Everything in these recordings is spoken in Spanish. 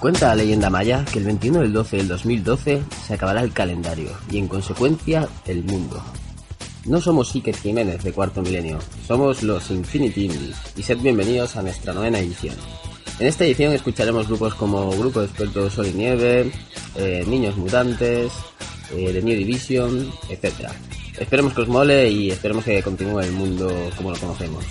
Cuenta la leyenda maya que el 21 del 12 del 2012 se acabará el calendario y en consecuencia el mundo. No somos Iker Jiménez de Cuarto Milenio, somos los Infinity Indies y sed bienvenidos a nuestra novena edición. En esta edición escucharemos grupos como Grupo de Expertos Sol y Nieve, eh, Niños Mutantes, eh, The New Division, etc. Esperemos que os mole y esperemos que continúe el mundo como lo conocemos.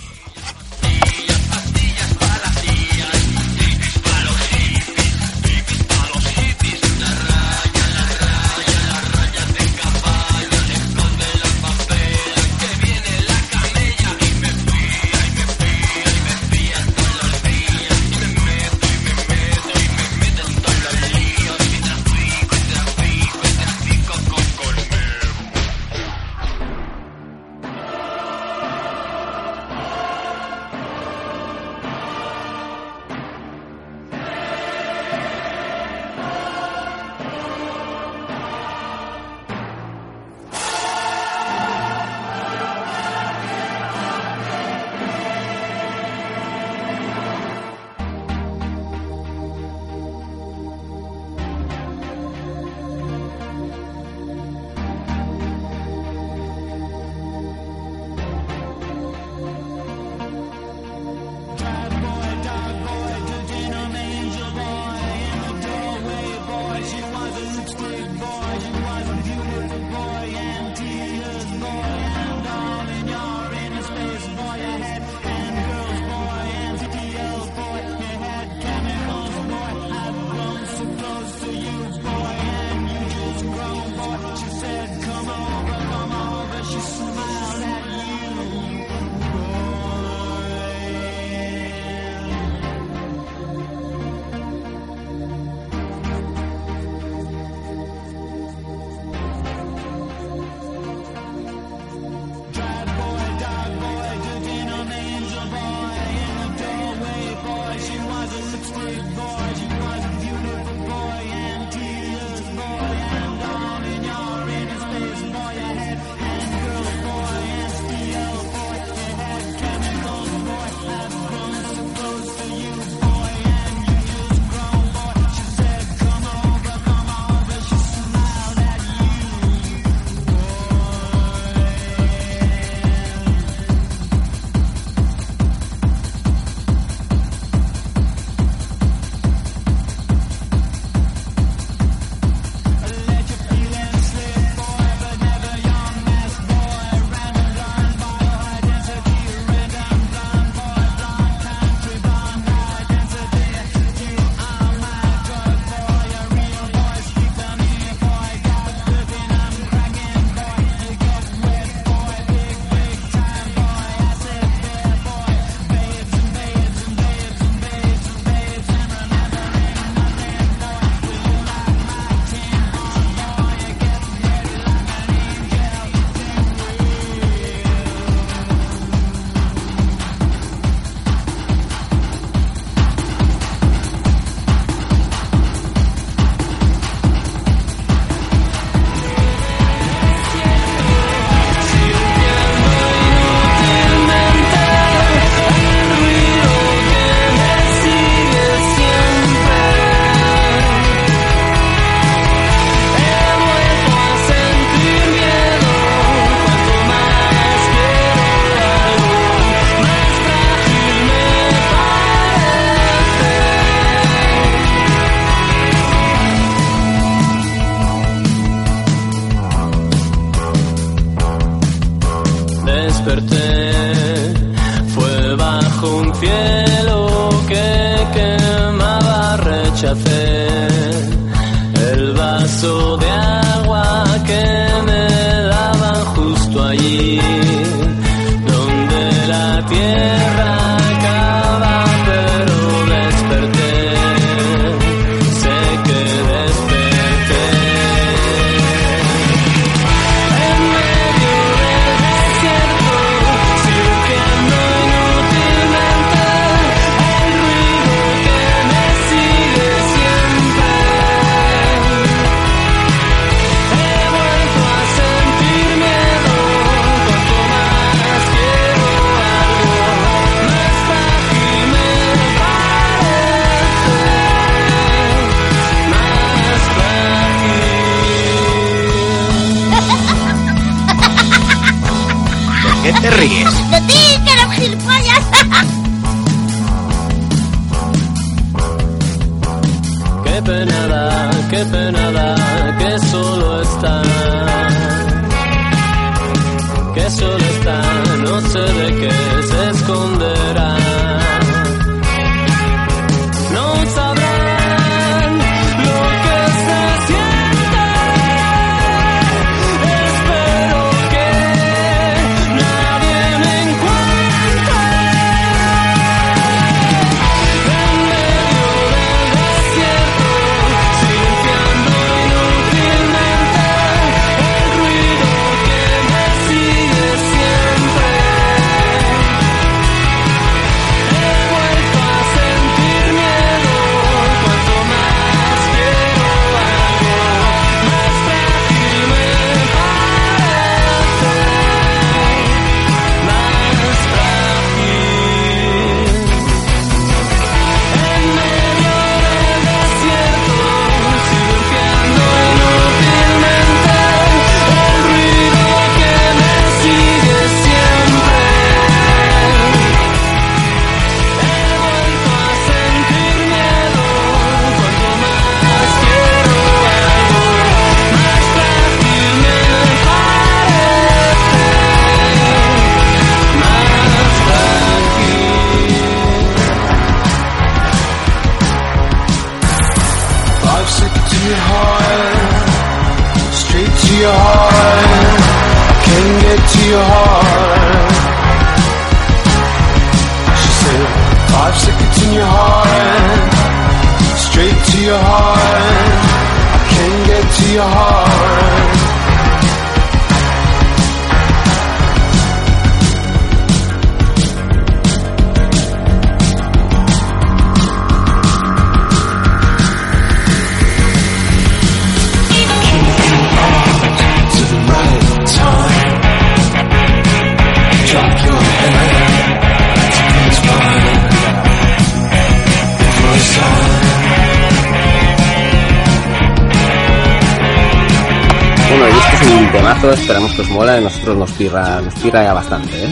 penada, qué penada, que solo está, que solo está, no se ve. pues mola, a nosotros nos pirra, nos pirra ya bastante. ¿eh?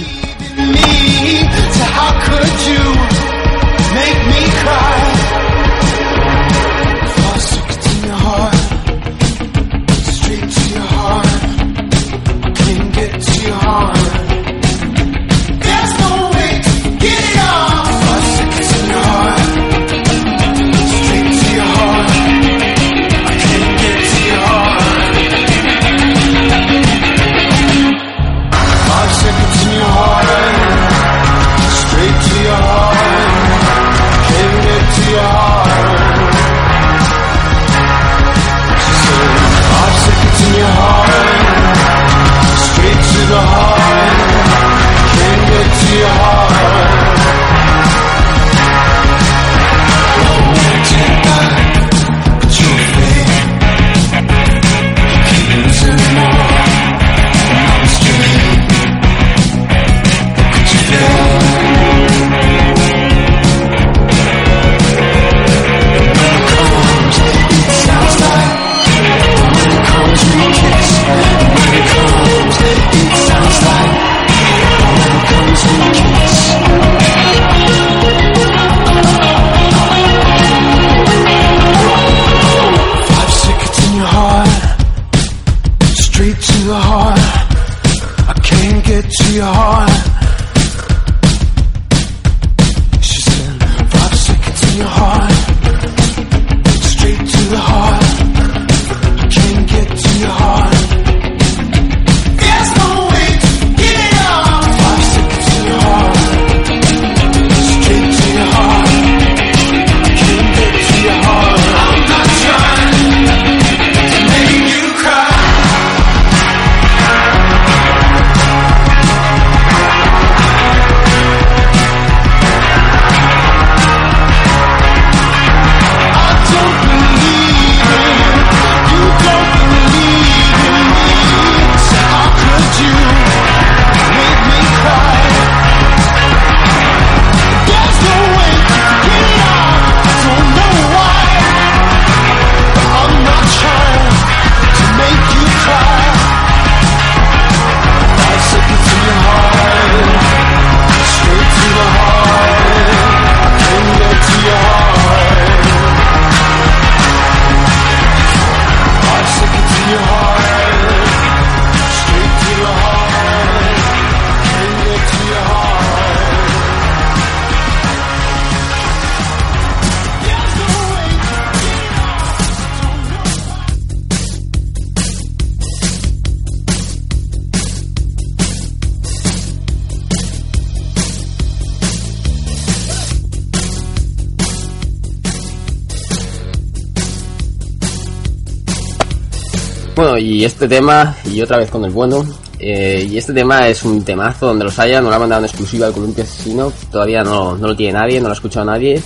Bueno, y este tema, y otra vez con el bueno, eh, y este tema es un temazo donde los haya, no lo ha mandado en exclusiva al Columpio Asesino, todavía no, no lo tiene nadie, no lo ha escuchado nadie,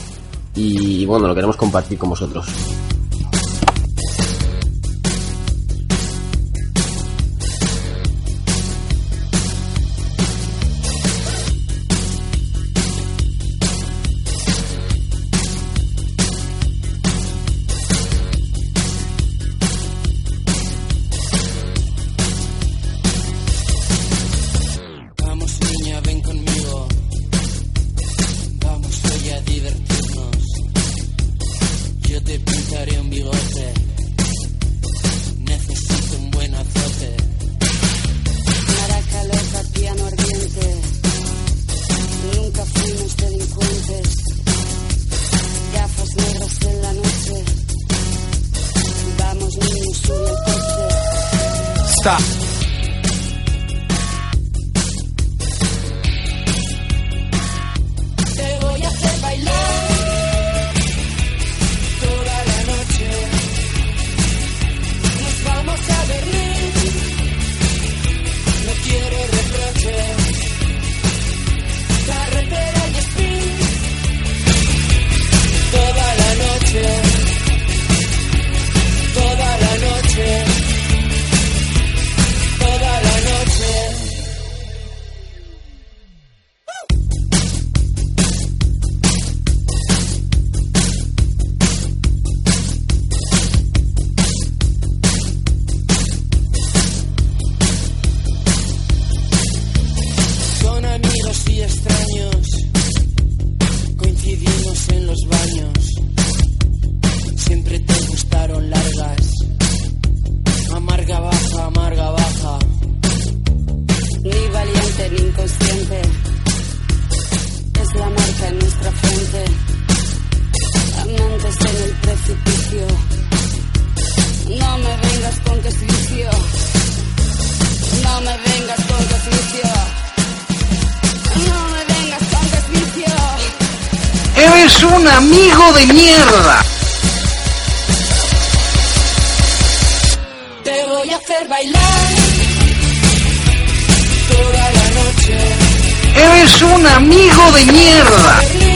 y bueno, lo queremos compartir con vosotros. Es un amigo de mierda.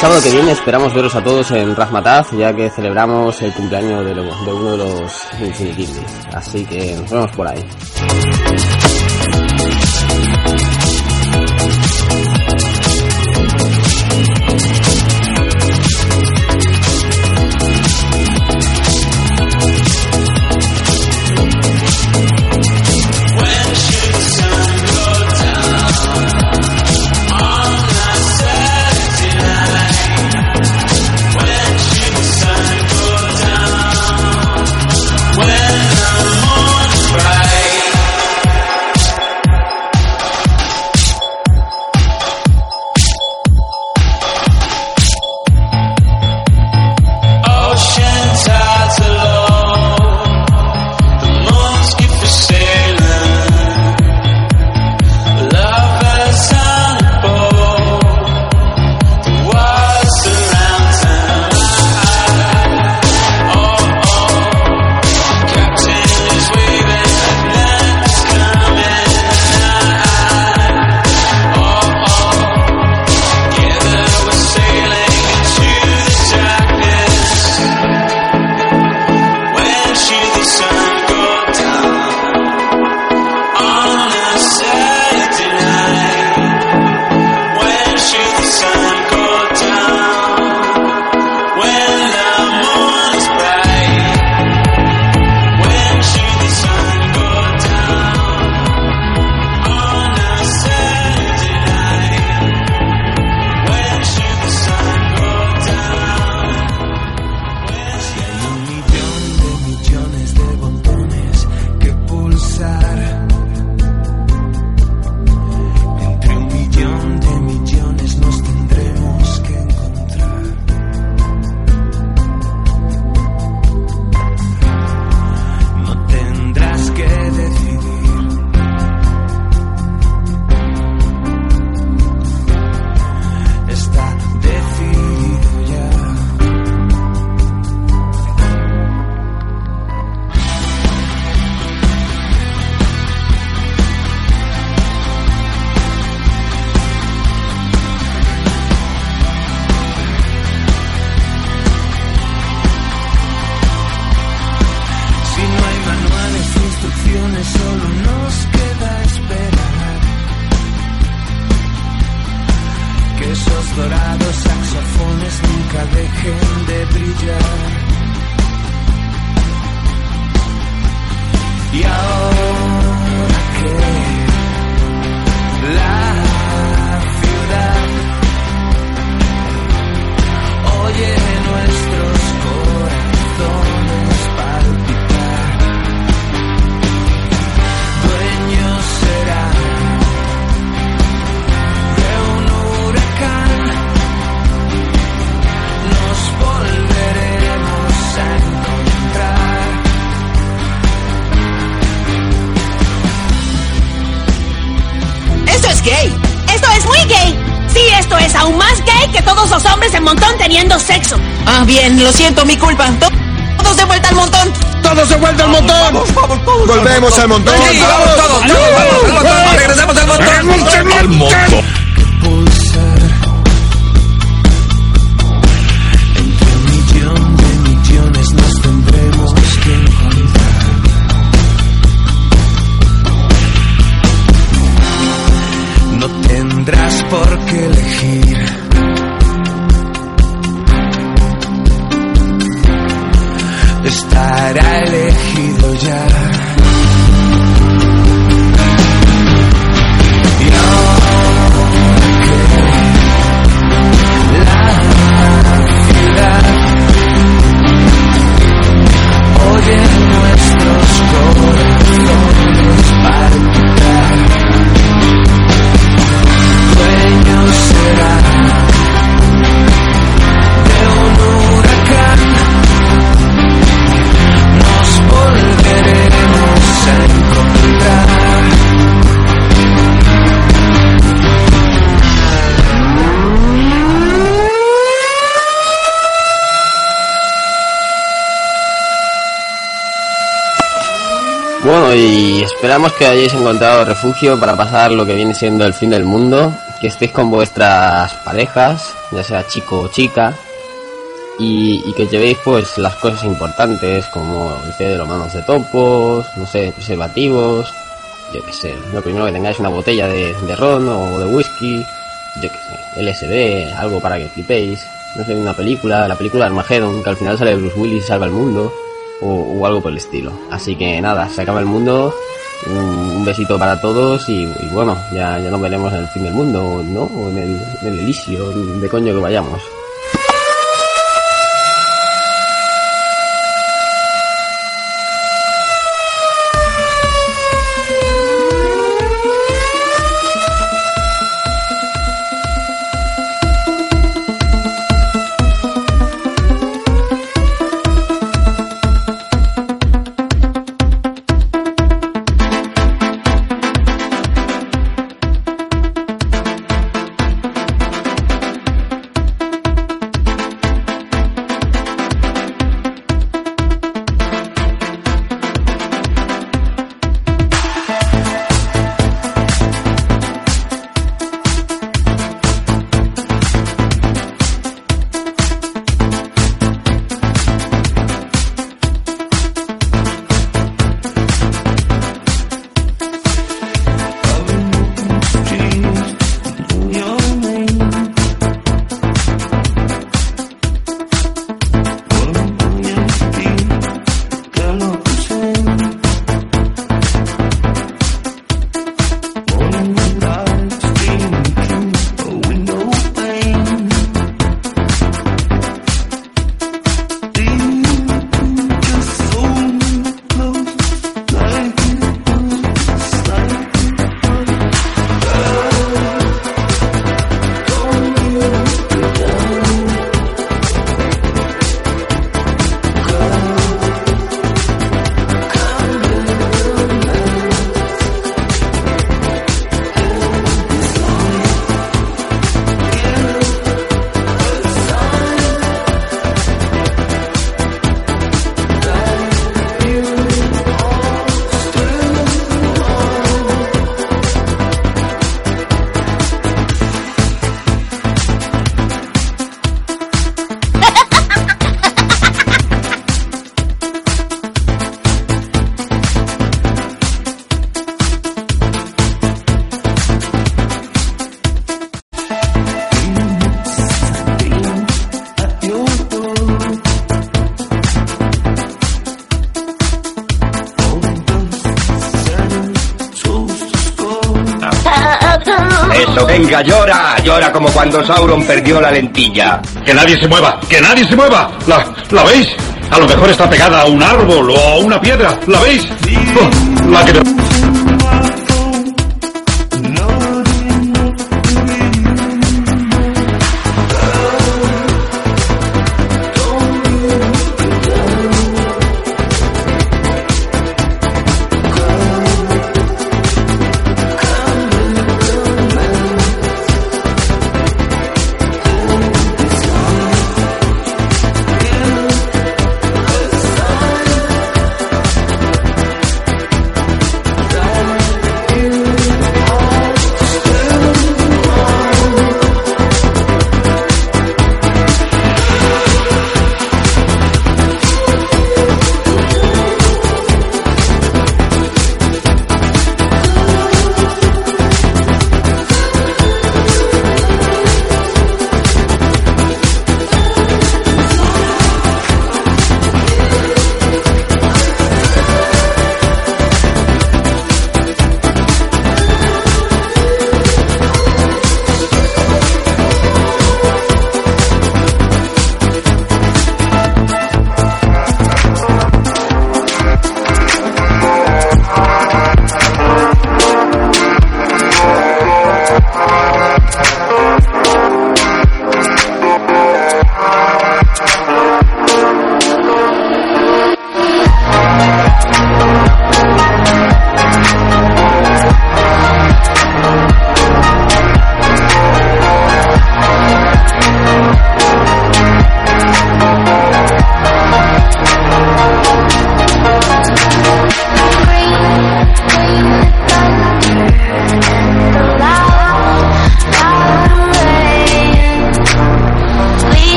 sábado que viene esperamos veros a todos en Razmataz, ya que celebramos el cumpleaños de, uno de los infinitivos. Así que nos vemos por ahí. Oh. Que todos los hombres en montón teniendo sexo. Ah, bien, lo siento, mi culpa. To- Todos de vuelta al montón. ¡Todos de vuelta al montón! ¡Volvemos al montón! Sí, vamos todos, todos, vamos al montón, regresamos al montón. ¡Al montón! Esperamos que hayáis encontrado refugio para pasar lo que viene siendo el fin del mundo, que estéis con vuestras parejas, ya sea chico o chica, y, que llevéis pues las cosas importantes como el de los manos de topos, no sé, preservativos, yo que sé, lo primero que tengáis una botella de, de ron o de whisky, yo que sé, LSD, algo para que flipéis, no sé, una película, la película Armageddon, que al final sale Bruce Willis y salva el mundo, o, o algo por el estilo. Así que nada, se acaba el mundo, un, un besito para todos y, bueno, ya, ya nos veremos en el fin del mundo, ¿no? O en el, en de coño que vayamos. Sauron perdió la lentilla. Que nadie se mueva, que nadie se mueva. ¿La, ¿la veis? A lo mejor está pegada a un árbol o a una piedra. ¿La veis? Oh, la que...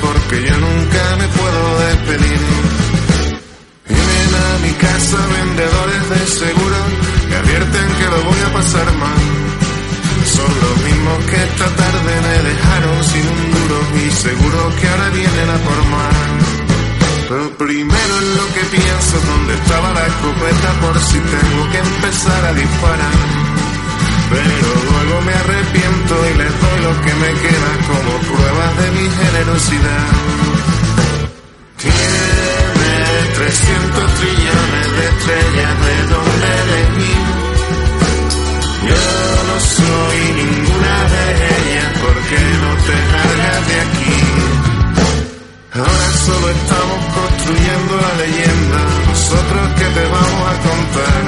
porque yo Tiene 300 trillones de estrellas de donde elegir. Yo no soy ninguna de ellas porque no te largas de aquí. Ahora solo estamos construyendo la leyenda, nosotros que te vamos a contar.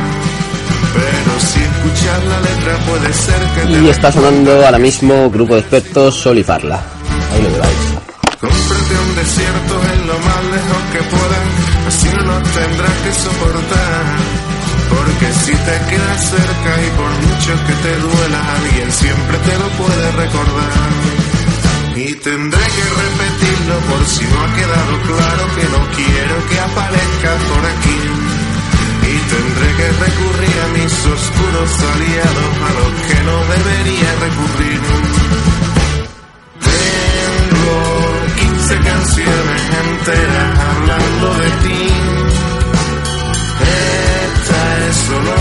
Pero si escuchas la letra puede ser que Y está sonando ahora mismo Grupo de Expertos Sol y Parla. Ahí lo lleváis. Cómprate un desierto en lo más lejos que puedas, así no nos tendrás que soportar. Porque si te quedas cerca y por mucho que te duela, alguien siempre te lo puede recordar. Y tendré que repetirlo por si no ha quedado claro que no quiero que aparezcas por aquí. Y tendré que recurrir a mis oscuros aliados, a los que no debería recurrir. Canciones enteras hablando de ti. Esta es solo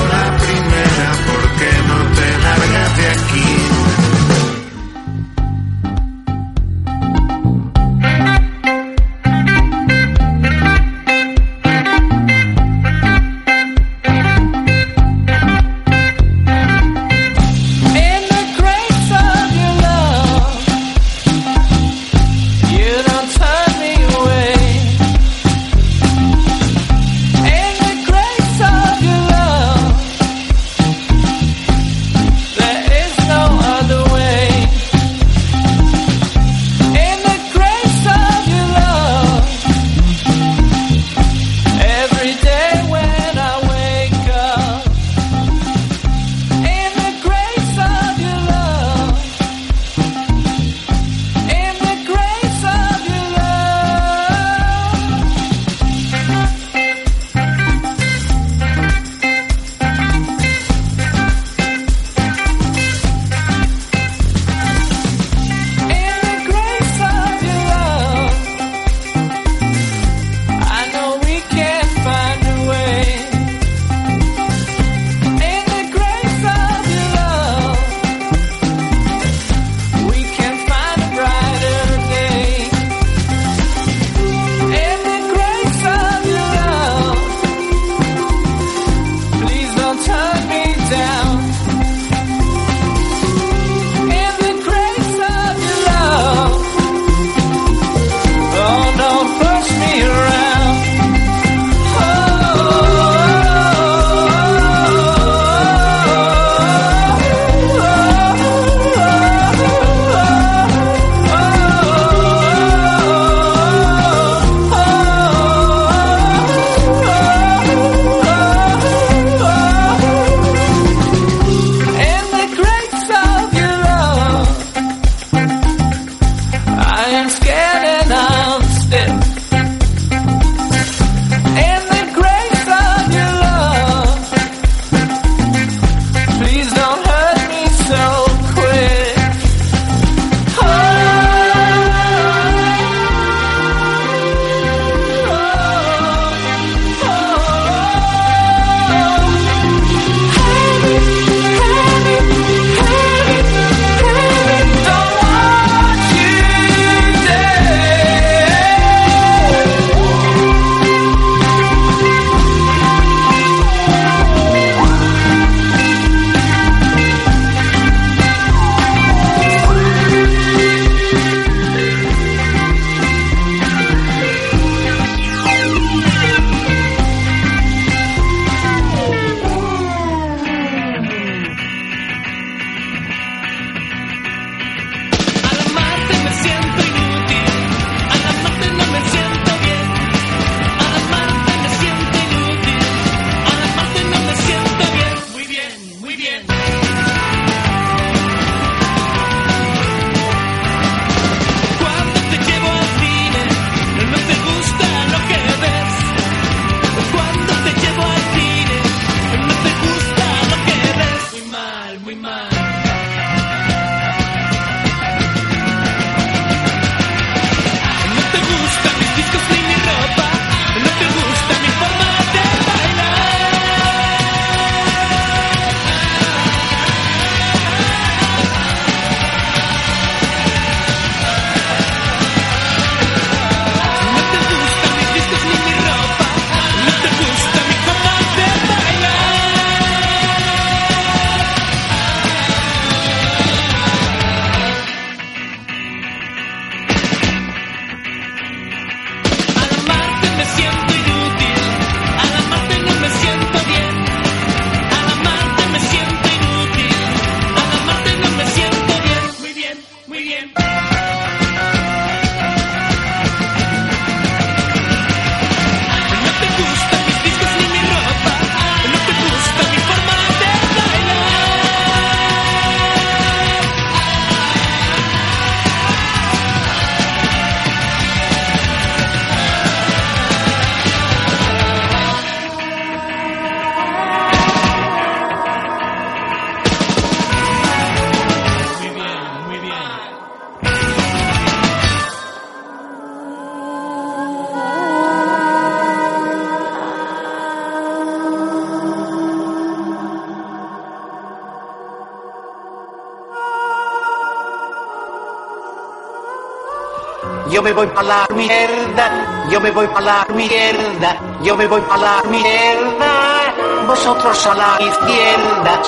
yo me voy pa' la mierda, yo me voy pa' la mierda, yo me voy pa' la mierda, vosotros a la izquierda.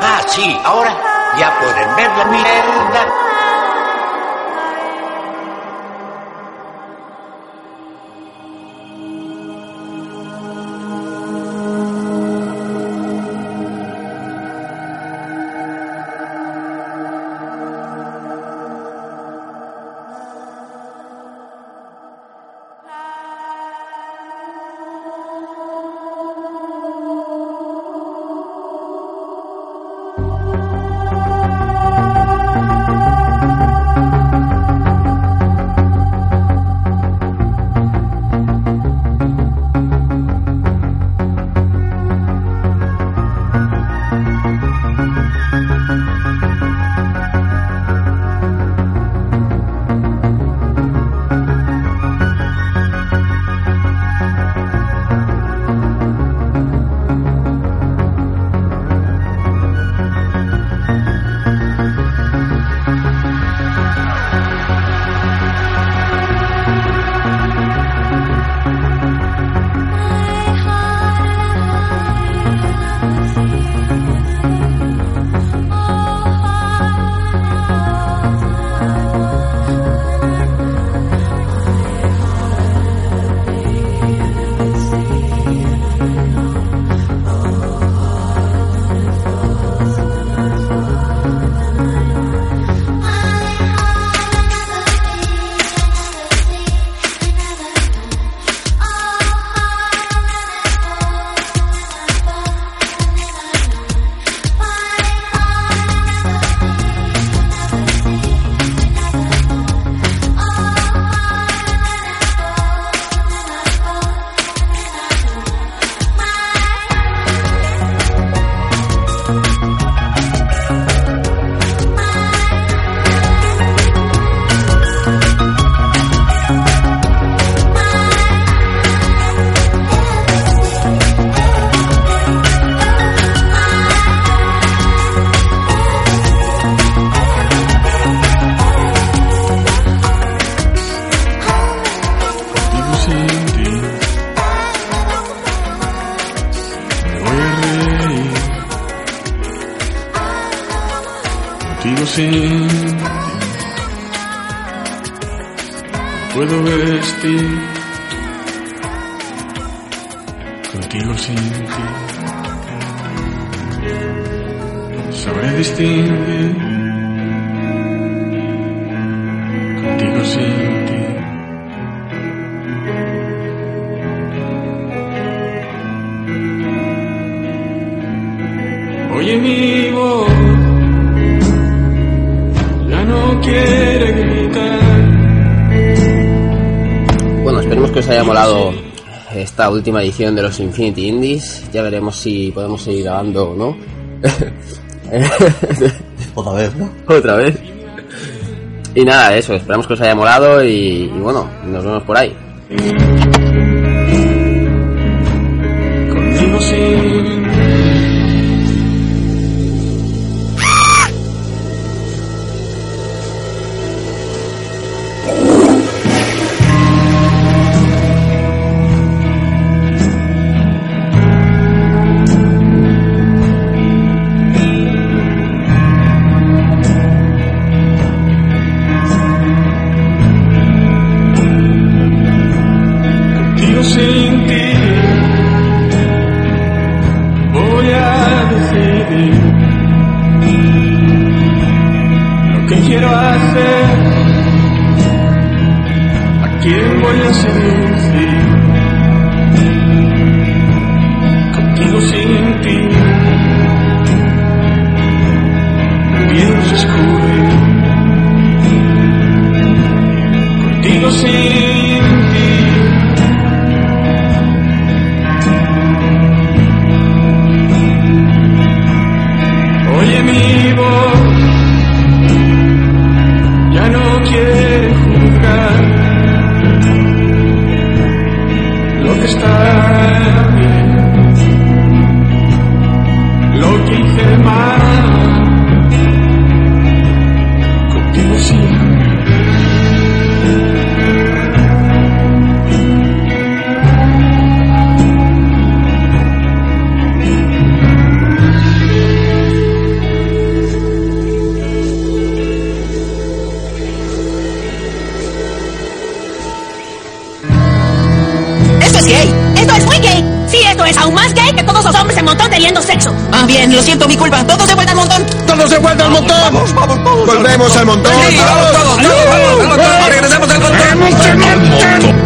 Ah, sí, ahora ya pueden ver la mierda. Puedo vestir. Contigo sin ti sabré distinguir. Os haya molado esta última edición de los Infinity Indies. Ya veremos si podemos seguir grabando o no. Otra vez, ¿no? Otra vez. Y nada, eso, esperamos que os haya molado y, y bueno, nos vemos por ahí. esos hombres en montón teniendo sexo. Ah, bien, lo siento, mi culpa. Todos de vuelta al montón. Todos de vuelta al montón. Vamos, vamos, vamos. Volvemos al montón. Sí, vamos vamos, vamos, al montón. Vamos al montón.